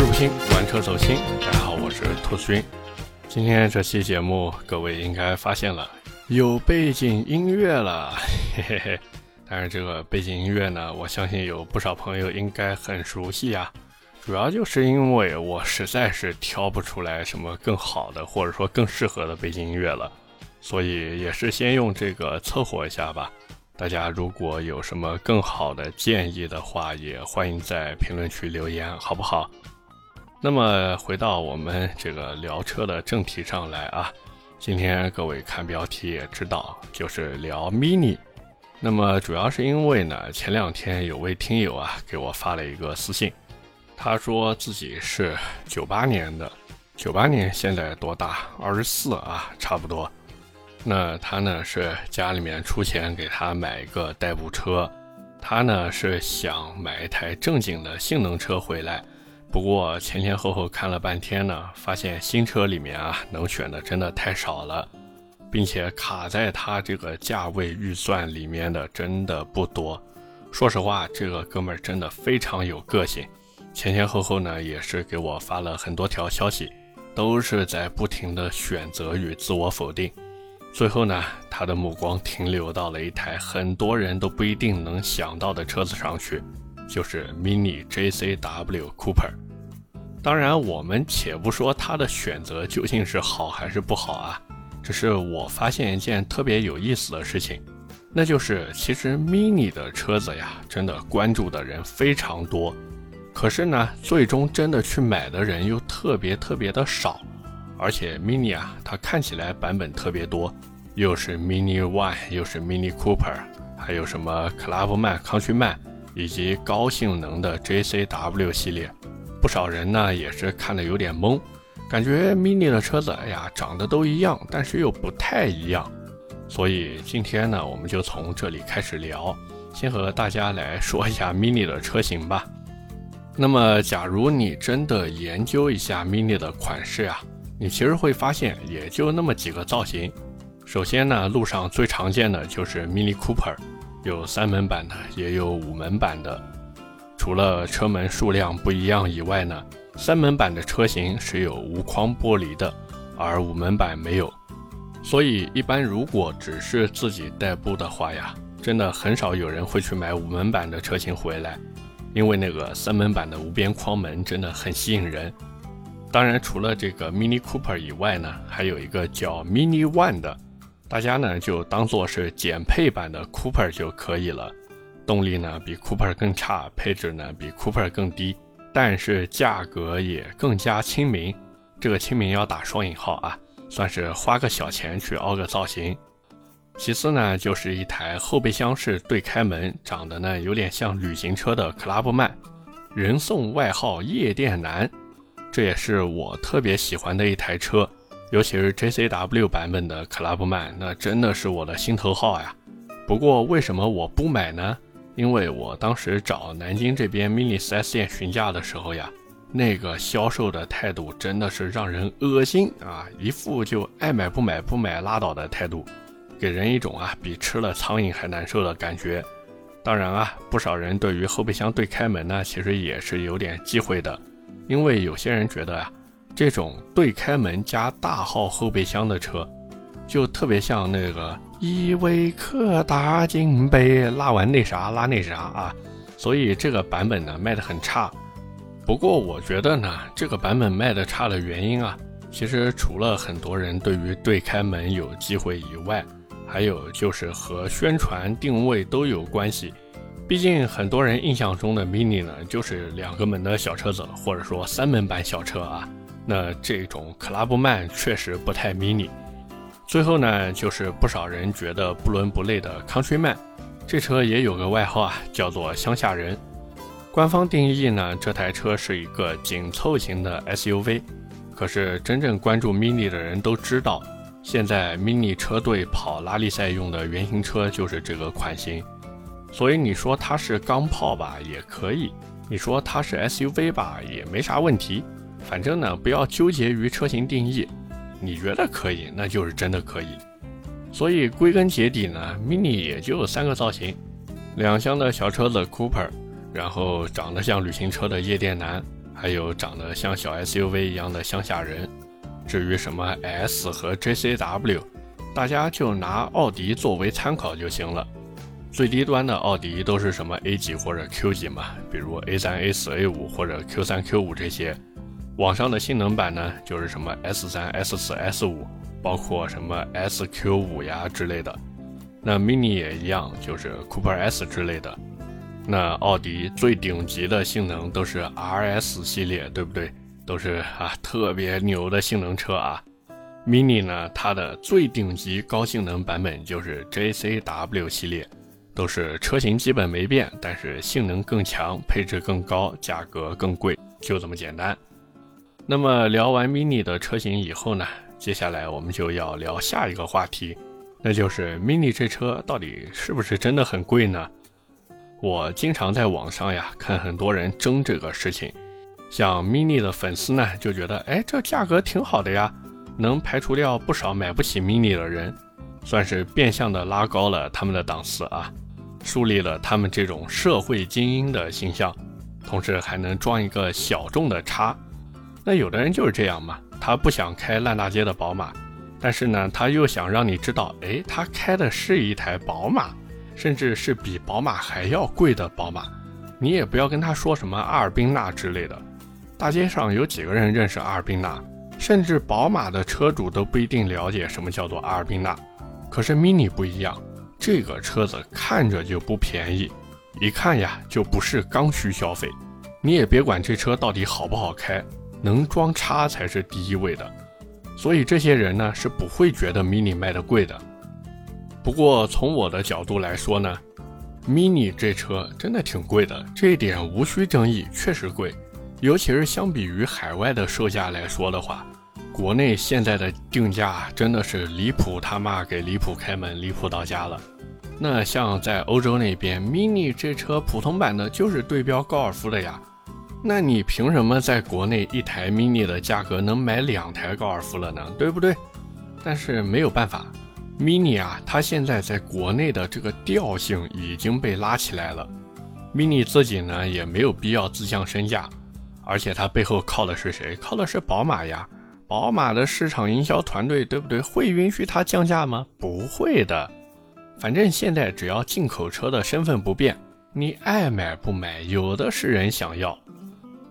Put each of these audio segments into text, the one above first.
日不新，玩车走心。大家好，我是兔子君。今天这期节目，各位应该发现了有背景音乐了，嘿嘿嘿。但是这个背景音乐呢，我相信有不少朋友应该很熟悉啊。主要就是因为我实在是挑不出来什么更好的，或者说更适合的背景音乐了，所以也是先用这个凑合一下吧。大家如果有什么更好的建议的话，也欢迎在评论区留言，好不好？那么回到我们这个聊车的正题上来啊，今天各位看标题也知道，就是聊 Mini。那么主要是因为呢，前两天有位听友啊给我发了一个私信，他说自己是九八年的，九八年现在多大？二十四啊，差不多。那他呢是家里面出钱给他买一个代步车，他呢是想买一台正经的性能车回来。不过前前后后看了半天呢，发现新车里面啊能选的真的太少了，并且卡在他这个价位预算里面的真的不多。说实话，这个哥们儿真的非常有个性，前前后后呢也是给我发了很多条消息，都是在不停的选择与自我否定。最后呢，他的目光停留到了一台很多人都不一定能想到的车子上去，就是 Mini JCW Cooper。当然，我们且不说他的选择究竟是好还是不好啊，只是我发现一件特别有意思的事情，那就是其实 Mini 的车子呀，真的关注的人非常多，可是呢，最终真的去买的人又特别特别的少。而且 Mini 啊，它看起来版本特别多，又是 Mini One，又是 Mini Cooper，还有什么 Clubman、Countryman，以及高性能的 JCW 系列。不少人呢也是看的有点懵，感觉 Mini 的车子，哎呀，长得都一样，但是又不太一样。所以今天呢，我们就从这里开始聊，先和大家来说一下 Mini 的车型吧。那么，假如你真的研究一下 Mini 的款式啊。你其实会发现，也就那么几个造型。首先呢，路上最常见的就是 Mini Cooper，有三门版的，也有五门版的。除了车门数量不一样以外呢，三门版的车型是有无框玻璃的，而五门版没有。所以，一般如果只是自己代步的话呀，真的很少有人会去买五门版的车型回来，因为那个三门版的无边框门真的很吸引人。当然，除了这个 Mini Cooper 以外呢，还有一个叫 Mini One 的，大家呢就当做是减配版的 Cooper 就可以了。动力呢比 Cooper 更差，配置呢比 Cooper 更低，但是价格也更加亲民。这个亲民要打双引号啊，算是花个小钱去凹个造型。其次呢，就是一台后备箱式对开门，长得呢有点像旅行车的 Clubman，人送外号夜店男。这也是我特别喜欢的一台车，尤其是 JCW 版本的 Clubman，那真的是我的心头好呀。不过为什么我不买呢？因为我当时找南京这边 Mini 4S 店询价的时候呀，那个销售的态度真的是让人恶心啊，一副就爱买不买不买拉倒的态度，给人一种啊比吃了苍蝇还难受的感觉。当然啊，不少人对于后备箱对开门呢，其实也是有点忌讳的。因为有些人觉得啊，这种对开门加大号后备箱的车，就特别像那个依维柯大金杯拉完那啥拉那啥啊，所以这个版本呢卖的很差。不过我觉得呢，这个版本卖的差的原因啊，其实除了很多人对于对开门有机会以外，还有就是和宣传定位都有关系。毕竟很多人印象中的 Mini 呢，就是两个门的小车子，或者说三门版小车啊。那这种 Clubman 确实不太 Mini。最后呢，就是不少人觉得不伦不类的 Countryman，这车也有个外号啊，叫做乡下人。官方定义呢，这台车是一个紧凑型的 SUV。可是真正关注 Mini 的人都知道，现在 Mini 车队跑拉力赛用的原型车就是这个款型。所以你说它是钢炮吧，也可以；你说它是 SUV 吧，也没啥问题。反正呢，不要纠结于车型定义，你觉得可以，那就是真的可以。所以归根结底呢，Mini 也就三个造型：两厢的小车子 Cooper，然后长得像旅行车的夜店男，还有长得像小 SUV 一样的乡下人。至于什么 S 和 JCW，大家就拿奥迪作为参考就行了。最低端的奥迪都是什么 A 级或者 Q 级嘛，比如 A 三、A 四、A 五或者 Q 三、Q 五这些。网上的性能版呢，就是什么 S 三、S 四、S 五，包括什么 SQ 五呀之类的。那 Mini 也一样，就是 Cooper S 之类的。那奥迪最顶级的性能都是 RS 系列，对不对？都是啊，特别牛的性能车啊。Mini 呢，它的最顶级高性能版本就是 JCW 系列，都是车型基本没变，但是性能更强，配置更高，价格更贵，就这么简单。那么聊完 Mini 的车型以后呢，接下来我们就要聊下一个话题，那就是 Mini 这车到底是不是真的很贵呢？我经常在网上呀看很多人争这个事情。像 Mini 的粉丝呢，就觉得，哎，这价格挺好的呀，能排除掉不少买不起 Mini 的人，算是变相的拉高了他们的档次啊，树立了他们这种社会精英的形象，同时还能装一个小众的叉。那有的人就是这样嘛，他不想开烂大街的宝马，但是呢，他又想让你知道，哎，他开的是一台宝马，甚至是比宝马还要贵的宝马。你也不要跟他说什么阿尔宾纳之类的。大街上有几个人认识阿尔宾纳？甚至宝马的车主都不一定了解什么叫做阿尔宾纳。可是 Mini 不一样，这个车子看着就不便宜，一看呀就不是刚需消费。你也别管这车到底好不好开，能装叉才是第一位的。所以这些人呢是不会觉得 Mini 卖的贵的。不过从我的角度来说呢，Mini 这车真的挺贵的，这一点无需争议，确实贵。尤其是相比于海外的售价来说的话，国内现在的定价真的是离谱他妈给离谱开门，离谱到家了。那像在欧洲那边，Mini 这车普通版的就是对标高尔夫的呀。那你凭什么在国内一台 Mini 的价格能买两台高尔夫了呢？对不对？但是没有办法，Mini 啊，它现在在国内的这个调性已经被拉起来了，Mini 自己呢也没有必要自降身价。而且它背后靠的是谁？靠的是宝马呀！宝马的市场营销团队，对不对？会允许它降价吗？不会的。反正现在只要进口车的身份不变，你爱买不买，有的是人想要。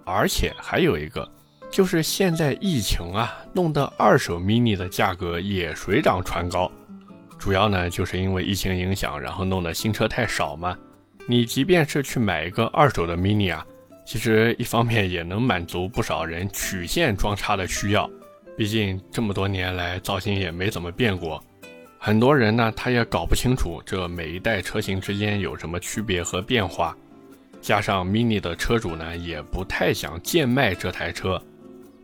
而且还有一个，就是现在疫情啊，弄得二手 mini 的价格也水涨船高。主要呢，就是因为疫情影响，然后弄得新车太少嘛。你即便是去买一个二手的 mini 啊。其实一方面也能满足不少人曲线装叉的需要，毕竟这么多年来造型也没怎么变过。很多人呢，他也搞不清楚这每一代车型之间有什么区别和变化。加上 Mini 的车主呢，也不太想贱卖这台车。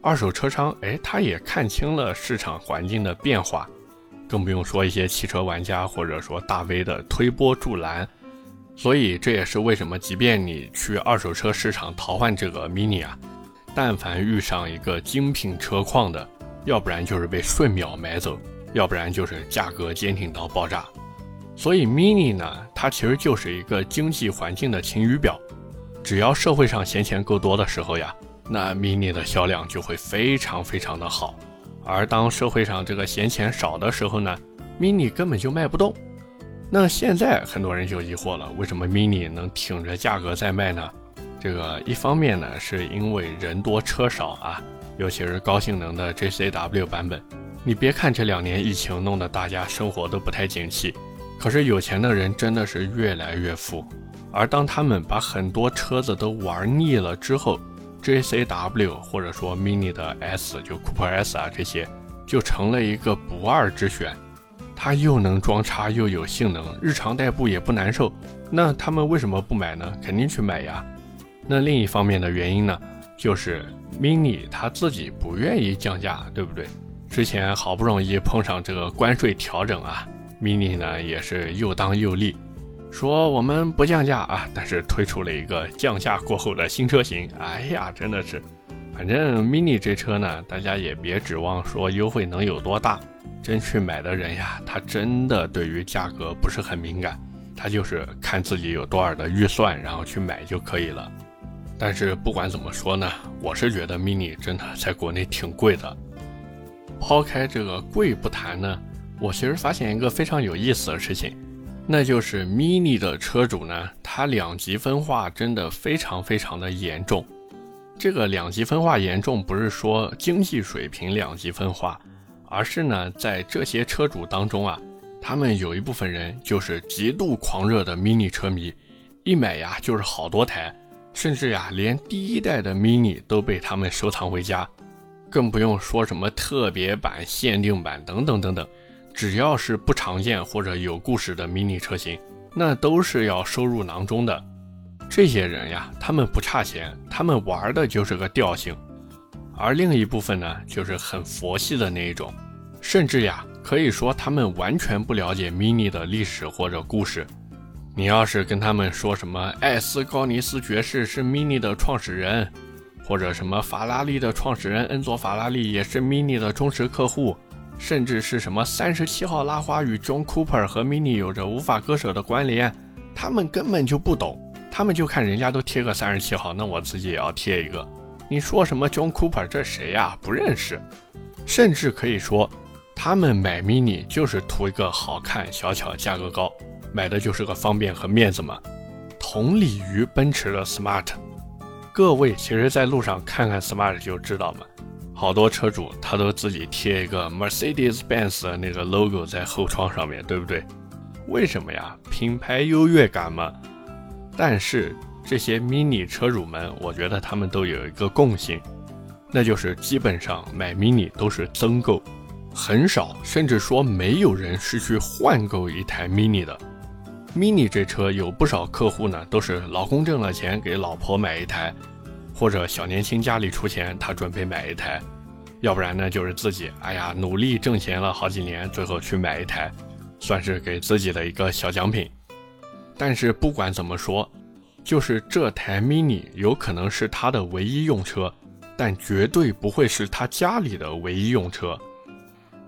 二手车商，哎，他也看清了市场环境的变化，更不用说一些汽车玩家或者说大 V 的推波助澜。所以这也是为什么，即便你去二手车市场淘换这个 mini 啊，但凡遇上一个精品车况的，要不然就是被瞬秒买走，要不然就是价格坚挺到爆炸。所以 mini 呢，它其实就是一个经济环境的晴雨表。只要社会上闲钱够多的时候呀，那 mini 的销量就会非常非常的好。而当社会上这个闲钱少的时候呢，mini 根本就卖不动。那现在很多人就疑惑了，为什么 Mini 能挺着价格在卖呢？这个一方面呢，是因为人多车少啊，尤其是高性能的 JCW 版本。你别看这两年疫情弄得大家生活都不太景气，可是有钱的人真的是越来越富。而当他们把很多车子都玩腻了之后，JCW 或者说 Mini 的 S 就 Cooper S 啊这些，就成了一个不二之选。它又能装叉又有性能，日常代步也不难受。那他们为什么不买呢？肯定去买呀。那另一方面的原因呢，就是 Mini 它自己不愿意降价，对不对？之前好不容易碰上这个关税调整啊，Mini 呢也是又当又立，说我们不降价啊，但是推出了一个降价过后的新车型。哎呀，真的是，反正 Mini 这车呢，大家也别指望说优惠能有多大。真去买的人呀，他真的对于价格不是很敏感，他就是看自己有多少的预算，然后去买就可以了。但是不管怎么说呢，我是觉得 Mini 真的在国内挺贵的。抛开这个贵不谈呢，我其实发现一个非常有意思的事情，那就是 Mini 的车主呢，他两极分化真的非常非常的严重。这个两极分化严重，不是说经济水平两极分化，而是呢，在这些车主当中啊，他们有一部分人就是极度狂热的 Mini 车迷，一买呀就是好多台。甚至呀，连第一代的 Mini 都被他们收藏回家，更不用说什么特别版、限定版等等等等。只要是不常见或者有故事的 Mini 车型，那都是要收入囊中的。这些人呀，他们不差钱，他们玩的就是个调性。而另一部分呢，就是很佛系的那一种，甚至呀，可以说他们完全不了解 Mini 的历史或者故事。你要是跟他们说什么艾斯高尼斯爵士是 Mini 的创始人，或者什么法拉利的创始人恩佐法拉利也是 Mini 的忠实客户，甚至是什么三十七号拉花与 John Cooper 和 Mini 有着无法割舍的关联，他们根本就不懂，他们就看人家都贴个三十七号，那我自己也要贴一个。你说什么 John Cooper 这谁呀？不认识，甚至可以说，他们买 Mini 就是图一个好看、小巧、价格高。买的就是个方便和面子嘛，同理于奔驰的 Smart，各位其实在路上看看 Smart 就知道嘛，好多车主他都自己贴一个 Mercedes-Benz 的那个 logo 在后窗上面对不对？为什么呀？品牌优越感嘛。但是这些 Mini 车主们，我觉得他们都有一个共性，那就是基本上买 Mini 都是增购，很少甚至说没有人是去换购一台 Mini 的。mini 这车有不少客户呢，都是老公挣了钱给老婆买一台，或者小年轻家里出钱，他准备买一台，要不然呢就是自己，哎呀努力挣钱了好几年，最后去买一台，算是给自己的一个小奖品。但是不管怎么说，就是这台 mini 有可能是他的唯一用车，但绝对不会是他家里的唯一用车。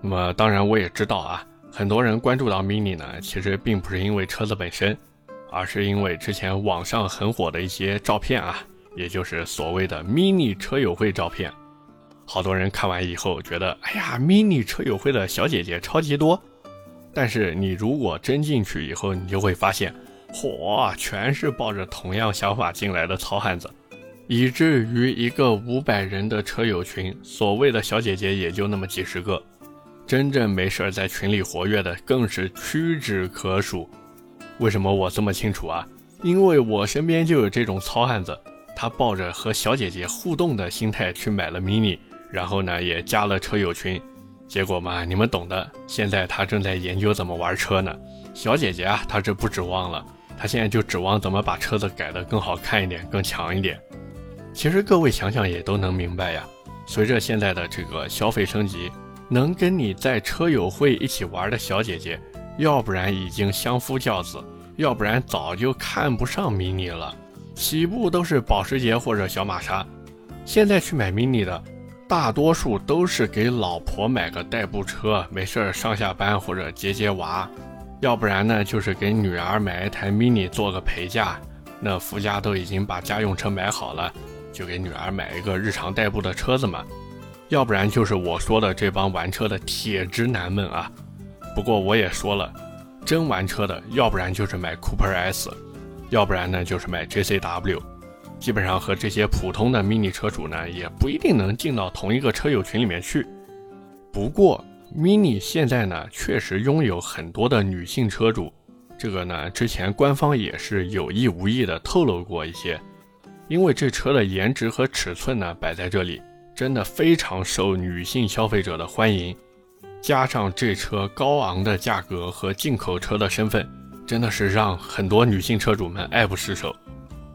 那么当然我也知道啊。很多人关注到 Mini 呢，其实并不是因为车子本身，而是因为之前网上很火的一些照片啊，也就是所谓的 Mini 车友会照片。好多人看完以后觉得，哎呀，Mini 车友会的小姐姐超级多。但是你如果真进去以后，你就会发现，嚯，全是抱着同样想法进来的糙汉子，以至于一个五百人的车友群，所谓的小姐姐也就那么几十个。真正没事在群里活跃的更是屈指可数。为什么我这么清楚啊？因为我身边就有这种糙汉子，他抱着和小姐姐互动的心态去买了 mini，然后呢也加了车友群，结果嘛你们懂的。现在他正在研究怎么玩车呢。小姐姐啊，他这不指望了，他现在就指望怎么把车子改得更好看一点、更强一点。其实各位想想也都能明白呀。随着现在的这个消费升级。能跟你在车友会一起玩的小姐姐，要不然已经相夫教子，要不然早就看不上 mini 了。起步都是保时捷或者小玛莎，现在去买 mini 的，大多数都是给老婆买个代步车，没事儿上下班或者接接娃；要不然呢，就是给女儿买一台 mini 做个陪嫁，那夫家都已经把家用车买好了，就给女儿买一个日常代步的车子嘛。要不然就是我说的这帮玩车的铁直男们啊。不过我也说了，真玩车的，要不然就是买 Cooper S，要不然呢就是买 JCW。基本上和这些普通的 Mini 车主呢，也不一定能进到同一个车友群里面去。不过 Mini 现在呢，确实拥有很多的女性车主，这个呢，之前官方也是有意无意的透露过一些，因为这车的颜值和尺寸呢，摆在这里。真的非常受女性消费者的欢迎，加上这车高昂的价格和进口车的身份，真的是让很多女性车主们爱不释手。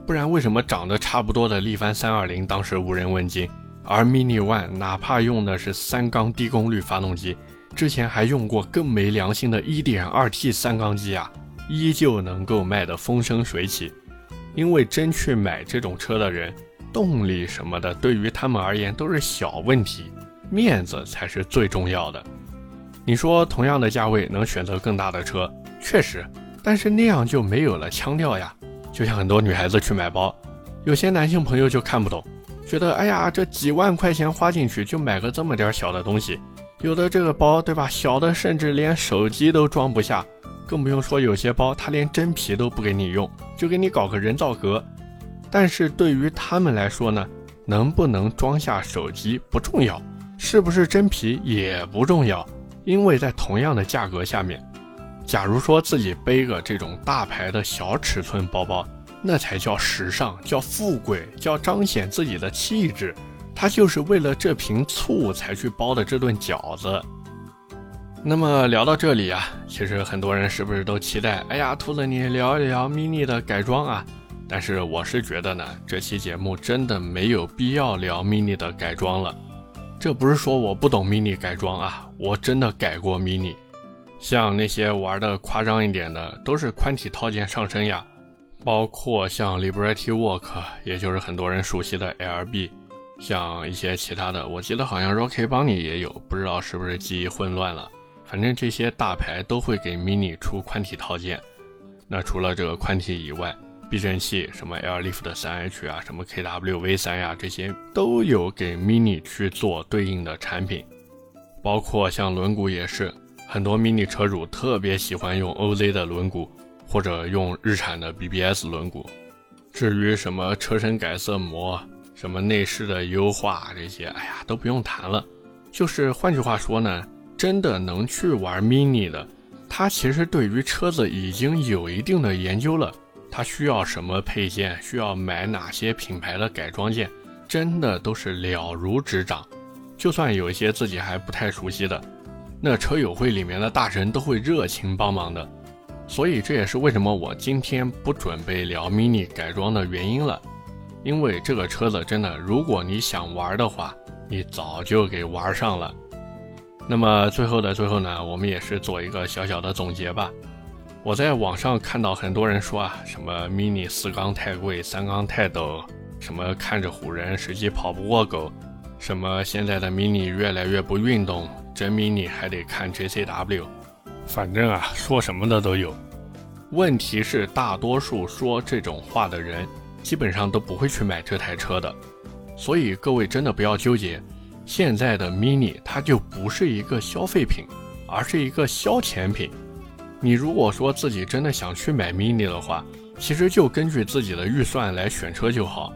不然为什么长得差不多的力帆320当时无人问津，而 Mini One 哪怕用的是三缸低功率发动机，之前还用过更没良心的 1.2T 三缸机啊，依旧能够卖得风生水起。因为真去买这种车的人。动力什么的，对于他们而言都是小问题，面子才是最重要的。你说同样的价位能选择更大的车，确实，但是那样就没有了腔调呀。就像很多女孩子去买包，有些男性朋友就看不懂，觉得哎呀，这几万块钱花进去就买个这么点小的东西，有的这个包对吧？小的甚至连手机都装不下，更不用说有些包它连真皮都不给你用，就给你搞个人造革。但是对于他们来说呢，能不能装下手机不重要，是不是真皮也不重要，因为在同样的价格下面。假如说自己背个这种大牌的小尺寸包包，那才叫时尚，叫富贵，叫彰显自己的气质。他就是为了这瓶醋才去包的这顿饺子。那么聊到这里啊，其实很多人是不是都期待？哎呀，兔子你聊一聊 mini 的改装啊？但是我是觉得呢，这期节目真的没有必要聊 mini 的改装了。这不是说我不懂 mini 改装啊，我真的改过 mini。像那些玩的夸张一点的，都是宽体套件上身呀，包括像 Liberty Walk，也就是很多人熟悉的 LB，像一些其他的，我记得好像 Rocky Bunny 也有，不知道是不是记忆混乱了。反正这些大牌都会给 Mini 出宽体套件。那除了这个宽体以外，避震器什么 Airlift 3H 啊，什么 KWV3 呀，这些都有给 Mini 去做对应的产品，包括像轮毂也是。很多 mini 车主特别喜欢用 OZ 的轮毂，或者用日产的 BBS 轮毂。至于什么车身改色膜、什么内饰的优化这些，哎呀，都不用谈了。就是换句话说呢，真的能去玩 mini 的，他其实对于车子已经有一定的研究了。他需要什么配件，需要买哪些品牌的改装件，真的都是了如指掌。就算有一些自己还不太熟悉的。那车友会里面的大神都会热情帮忙的，所以这也是为什么我今天不准备聊 mini 改装的原因了。因为这个车子真的，如果你想玩的话，你早就给玩上了。那么最后的最后呢，我们也是做一个小小的总结吧。我在网上看到很多人说啊，什么 mini 四缸太贵，三缸太陡，什么看着唬人，实际跑不过狗，什么现在的 mini 越来越不运动。真 mini 还得看 JCW，反正啊，说什么的都有。问题是，大多数说这种话的人，基本上都不会去买这台车的。所以各位真的不要纠结，现在的 mini 它就不是一个消费品，而是一个消遣品。你如果说自己真的想去买 mini 的话，其实就根据自己的预算来选车就好。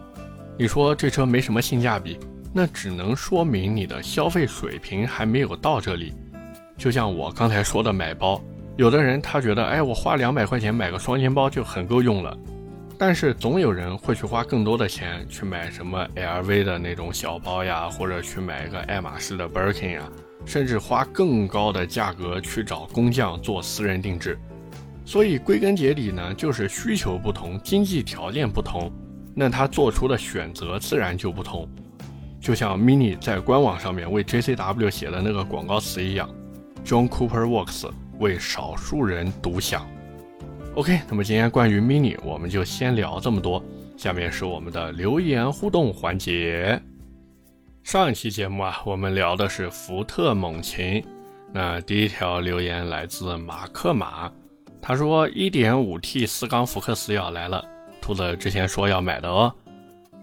你说这车没什么性价比？那只能说明你的消费水平还没有到这里。就像我刚才说的买包，有的人他觉得，哎，我花两百块钱买个双肩包就很够用了。但是总有人会去花更多的钱去买什么 LV 的那种小包呀，或者去买一个爱马仕的 Birkin 呀，甚至花更高的价格去找工匠做私人定制。所以归根结底呢，就是需求不同，经济条件不同，那他做出的选择自然就不同。就像 Mini 在官网上面为 JCW 写的那个广告词一样，John Cooper Works 为少数人独享。OK，那么今天关于 Mini 我们就先聊这么多，下面是我们的留言互动环节。上一期节目啊，我们聊的是福特猛禽，那第一条留言来自马克马，他说 1.5T 四缸福克斯要来了，兔子之前说要买的哦。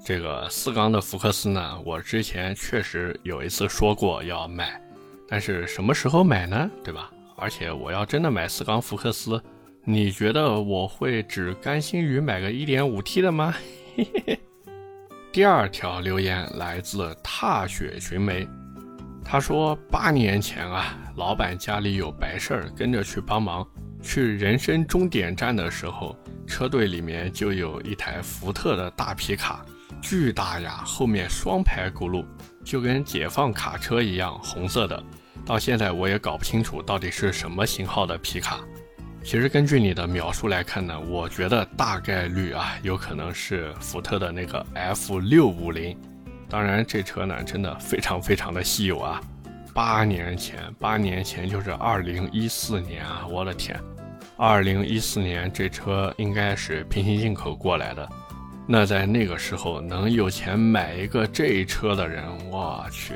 这个四缸的福克斯呢，我之前确实有一次说过要买，但是什么时候买呢？对吧？而且我要真的买四缸福克斯，你觉得我会只甘心于买个 1.5T 的吗？嘿嘿嘿。第二条留言来自踏雪寻梅，他说八年前啊，老板家里有白事儿，跟着去帮忙，去人生终点站的时候，车队里面就有一台福特的大皮卡。巨大呀，后面双排轱辘，就跟解放卡车一样，红色的。到现在我也搞不清楚到底是什么型号的皮卡。其实根据你的描述来看呢，我觉得大概率啊，有可能是福特的那个 F 六五零。当然，这车呢真的非常非常的稀有啊。八年前，八年前就是二零一四年啊，我的天，二零一四年这车应该是平行进口过来的。那在那个时候能有钱买一个这车的人，我去，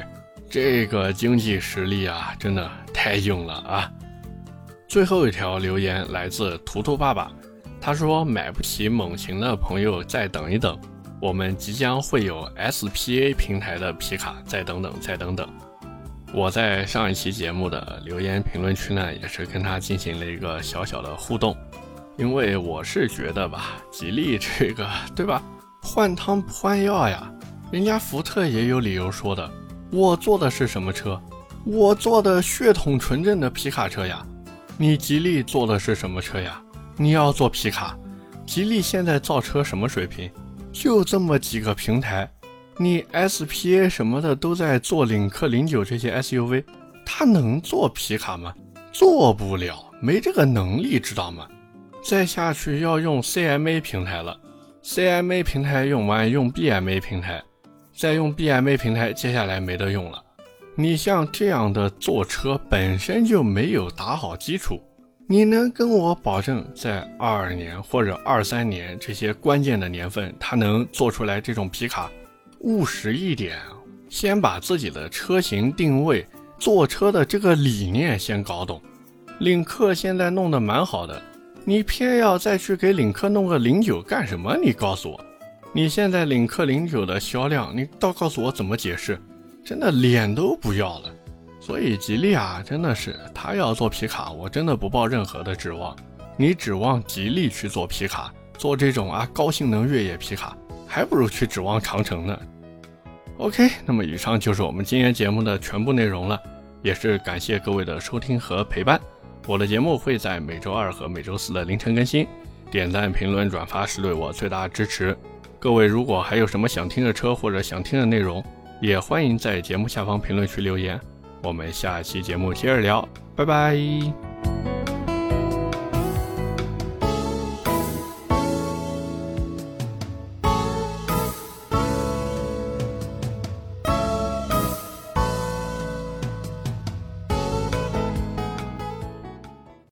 这个经济实力啊，真的太硬了啊！最后一条留言来自图图爸爸，他说买不起猛禽的朋友再等一等，我们即将会有 SPA 平台的皮卡，再等等，再等等。我在上一期节目的留言评论区呢，也是跟他进行了一个小小的互动，因为我是觉得吧，吉利这个 对吧，换汤不换药呀。人家福特也有理由说的，我做的是什么车？我做的血统纯正的皮卡车呀。你吉利做的是什么车呀？你要做皮卡？吉利现在造车什么水平？就这么几个平台，你 SPA 什么的都在做领克零九这些 SUV，它能做皮卡吗？做不了，没这个能力，知道吗？再下去要用 CMA 平台了，CMA 平台用完用 BMA 平台，再用 BMA 平台，接下来没得用了。你像这样的坐车本身就没有打好基础，你能跟我保证在二二年或者二三年这些关键的年份，它能做出来这种皮卡？务实一点，先把自己的车型定位、坐车的这个理念先搞懂。领克现在弄得蛮好的，你偏要再去给领克弄个零九干什么？你告诉我，你现在领克零九的销量，你倒告诉我怎么解释？真的脸都不要了，所以吉利啊，真的是他要做皮卡，我真的不抱任何的指望。你指望吉利去做皮卡，做这种啊高性能越野皮卡，还不如去指望长城呢。OK，那么以上就是我们今天节目的全部内容了，也是感谢各位的收听和陪伴。我的节目会在每周二和每周四的凌晨更新，点赞、评论、转发是对我最大的支持。各位如果还有什么想听的车或者想听的内容，也欢迎在节目下方评论区留言，我们下期节目接着聊，拜拜。